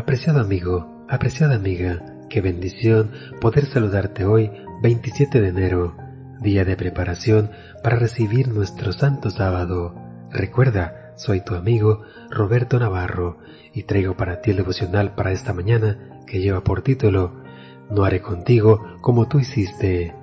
Apreciado amigo, apreciada amiga, qué bendición poder saludarte hoy, 27 de enero, día de preparación para recibir nuestro santo sábado. Recuerda, soy tu amigo Roberto Navarro y traigo para ti el devocional para esta mañana que lleva por título No haré contigo como tú hiciste.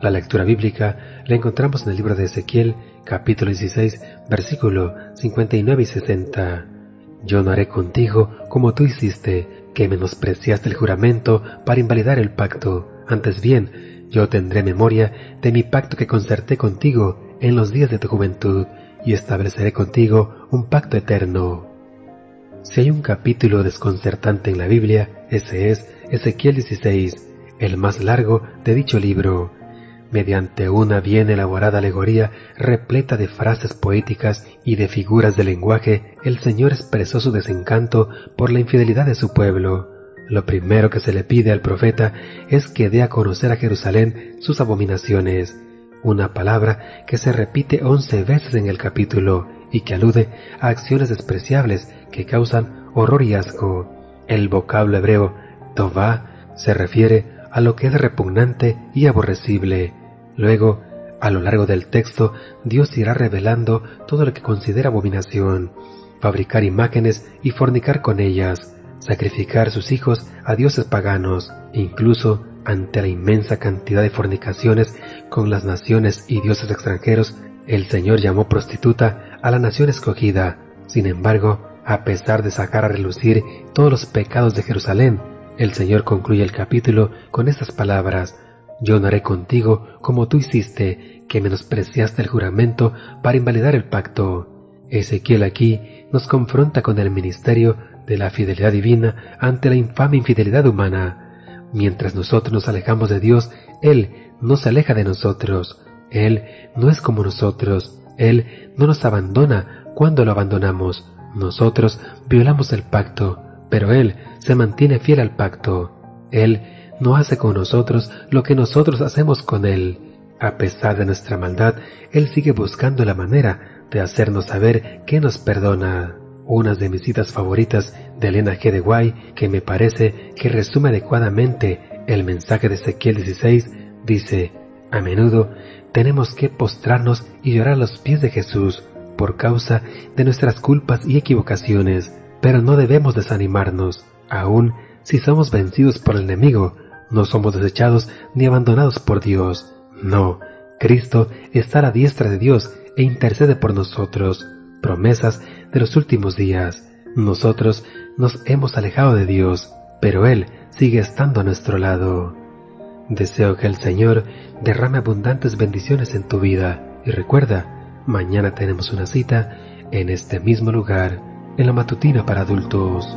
La lectura bíblica la encontramos en el libro de Ezequiel, capítulo 16, versículo 59 y 60. Yo no haré contigo como tú hiciste, que menospreciaste el juramento para invalidar el pacto. Antes bien, yo tendré memoria de mi pacto que concerté contigo en los días de tu juventud, y estableceré contigo un pacto eterno. Si hay un capítulo desconcertante en la Biblia, ese es Ezequiel 16, el más largo de dicho libro mediante una bien elaborada alegoría repleta de frases poéticas y de figuras de lenguaje, el Señor expresó su desencanto por la infidelidad de su pueblo. Lo primero que se le pide al profeta es que dé a conocer a Jerusalén sus abominaciones, una palabra que se repite once veces en el capítulo y que alude a acciones despreciables que causan horror y asco. El vocablo hebreo tová se refiere a lo que es repugnante y aborrecible, Luego, a lo largo del texto, Dios irá revelando todo lo que considera abominación, fabricar imágenes y fornicar con ellas, sacrificar sus hijos a dioses paganos, incluso ante la inmensa cantidad de fornicaciones con las naciones y dioses extranjeros, el Señor llamó prostituta a la nación escogida. Sin embargo, a pesar de sacar a relucir todos los pecados de Jerusalén, el Señor concluye el capítulo con estas palabras, yo no haré contigo como tú hiciste, que menospreciaste el juramento para invalidar el pacto. Ezequiel aquí nos confronta con el ministerio de la fidelidad divina ante la infame infidelidad humana. Mientras nosotros nos alejamos de Dios, Él no se aleja de nosotros. Él no es como nosotros. Él no nos abandona cuando lo abandonamos. Nosotros violamos el pacto, pero Él se mantiene fiel al pacto. Él no hace con nosotros lo que nosotros hacemos con Él. A pesar de nuestra maldad, Él sigue buscando la manera de hacernos saber que nos perdona. Una de mis citas favoritas de Elena G. de Guay, que me parece que resume adecuadamente el mensaje de Ezequiel 16, dice, a menudo tenemos que postrarnos y llorar a los pies de Jesús por causa de nuestras culpas y equivocaciones, pero no debemos desanimarnos, aun si somos vencidos por el enemigo, no somos desechados ni abandonados por Dios. No, Cristo está a la diestra de Dios e intercede por nosotros. Promesas de los últimos días. Nosotros nos hemos alejado de Dios, pero Él sigue estando a nuestro lado. Deseo que el Señor derrame abundantes bendiciones en tu vida y recuerda, mañana tenemos una cita en este mismo lugar, en la matutina para adultos.